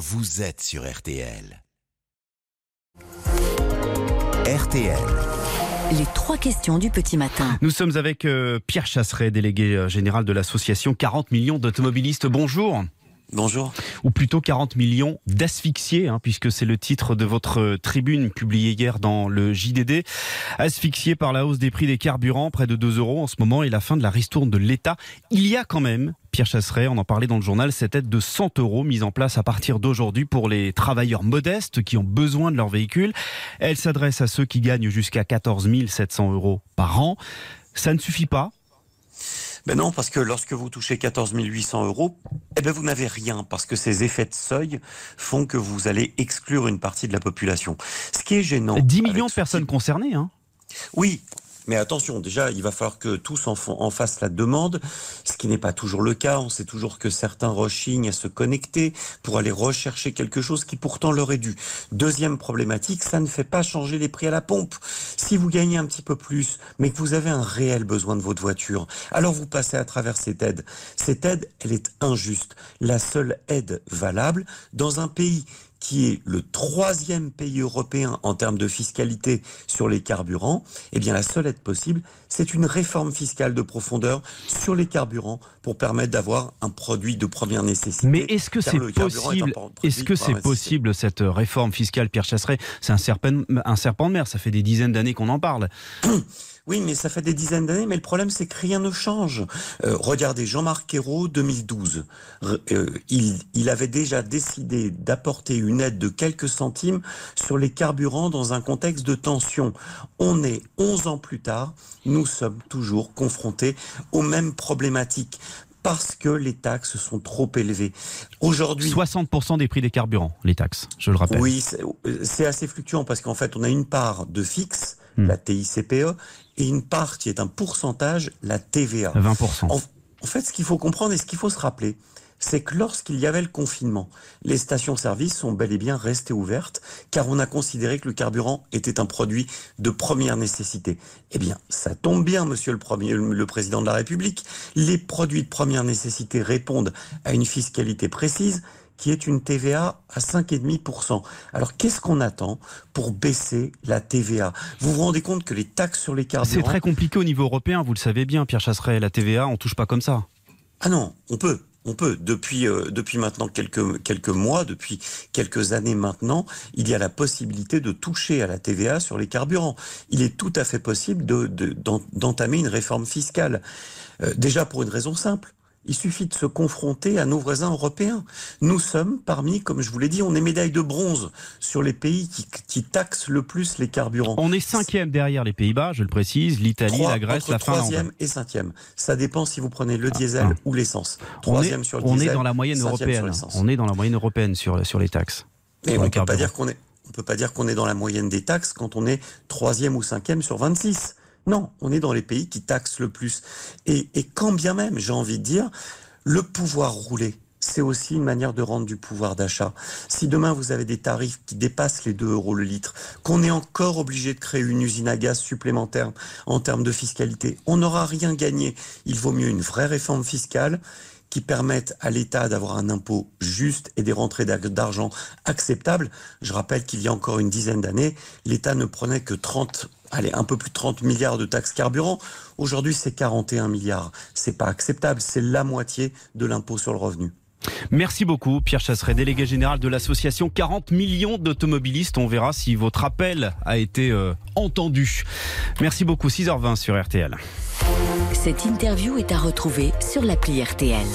vous êtes sur RTL. RTL. Les trois questions du petit matin. Nous sommes avec euh, Pierre Chasseret, délégué euh, général de l'association 40 millions d'automobilistes. Bonjour. Bonjour. Ou plutôt 40 millions d'asphyxiés, hein, puisque c'est le titre de votre tribune publiée hier dans le JDD. Asphyxiés par la hausse des prix des carburants, près de 2 euros en ce moment, et la fin de la ristourne de l'État. Il y a quand même, Pierre Chasseret, on en parlait dans le journal, cette aide de 100 euros mise en place à partir d'aujourd'hui pour les travailleurs modestes qui ont besoin de leur véhicule. Elle s'adresse à ceux qui gagnent jusqu'à 14 700 euros par an. Ça ne suffit pas ben non, parce que lorsque vous touchez 14 800 euros, eh ben vous n'avez rien, parce que ces effets de seuil font que vous allez exclure une partie de la population. Ce qui est gênant. 10 millions de personnes concernées, hein Oui, mais attention, déjà, il va falloir que tous en, en fassent la demande, ce qui n'est pas toujours le cas. On sait toujours que certains rechignent à se connecter pour aller rechercher quelque chose qui pourtant leur est dû. Deuxième problématique, ça ne fait pas changer les prix à la pompe. Si vous gagnez un petit peu plus, mais que vous avez un réel besoin de votre voiture, alors vous passez à travers cette aide. Cette aide, elle est injuste. La seule aide valable dans un pays qui est le troisième pays européen en termes de fiscalité sur les carburants, eh bien la seule aide possible, c'est une réforme fiscale de profondeur sur les carburants pour permettre d'avoir un produit de première nécessité. Mais est-ce que c'est possible Est-ce que c'est possible cette réforme fiscale, Pierre Chasseret? C'est un serpent, un serpent de mer. Ça fait des dizaines d'années qu'on en parle. Oui, mais ça fait des dizaines d'années, mais le problème c'est que rien ne change. Euh, regardez Jean-Marc Ayrault, 2012. Euh, il, il avait déjà décidé d'apporter une aide de quelques centimes sur les carburants dans un contexte de tension. On est 11 ans plus tard, nous sommes toujours confrontés aux mêmes problématiques parce que les taxes sont trop élevées. Aujourd'hui, 60% des prix des carburants, les taxes, je le rappelle. Oui, c'est assez fluctuant parce qu'en fait, on a une part de fixe, hmm. la TICPE, et une part qui est un pourcentage, la TVA. 20%. En, en fait, ce qu'il faut comprendre et ce qu'il faut se rappeler, c'est que lorsqu'il y avait le confinement, les stations-service sont bel et bien restées ouvertes car on a considéré que le carburant était un produit de première nécessité. Eh bien, ça tombe bien, monsieur le, premier, le président de la République. Les produits de première nécessité répondent à une fiscalité précise qui est une TVA à 5,5%. Alors qu'est-ce qu'on attend pour baisser la TVA Vous vous rendez compte que les taxes sur les carburants... C'est très compliqué au niveau européen, vous le savez bien, Pierre Chasseret. La TVA, on touche pas comme ça. Ah non, on peut. On peut. Depuis, euh, depuis maintenant quelques, quelques mois, depuis quelques années maintenant, il y a la possibilité de toucher à la TVA sur les carburants. Il est tout à fait possible d'entamer de, une réforme fiscale. Euh, déjà pour une raison simple. Il suffit de se confronter à nos voisins européens. Nous sommes parmi, comme je vous l'ai dit, on est médaille de bronze sur les pays qui, taxent le plus les carburants. On est cinquième derrière les Pays-Bas, je le précise, l'Italie, la Grèce, la Finlande. Troisième et cinquième. Ça dépend si vous prenez le diesel ah, ah. ou l'essence. Troisième sur le diesel. On est dans la moyenne européenne. On est dans la moyenne européenne sur, sur les taxes. Mais on ne peut pas dire qu'on est. On peut pas dire qu'on est dans la moyenne des taxes quand on est troisième ou cinquième sur 26. Non, on est dans les pays qui taxent le plus. Et, quand bien même, j'ai envie de dire, le pouvoir rouler, c'est aussi une manière de rendre du pouvoir d'achat. Si demain vous avez des tarifs qui dépassent les 2 euros le litre, qu'on est encore obligé de créer une usine à gaz supplémentaire en termes de fiscalité, on n'aura rien gagné. Il vaut mieux une vraie réforme fiscale qui permette à l'État d'avoir un impôt juste et des rentrées d'argent acceptables. Je rappelle qu'il y a encore une dizaine d'années, l'État ne prenait que 30 allez, un peu plus de 30 milliards de taxes carburant. Aujourd'hui, c'est 41 milliards. C'est pas acceptable. C'est la moitié de l'impôt sur le revenu. Merci beaucoup, Pierre Chasseret, délégué général de l'association 40 millions d'automobilistes. On verra si votre appel a été euh, entendu. Merci beaucoup, 6h20 sur RTL. Cette interview est à retrouver sur l'appli RTL.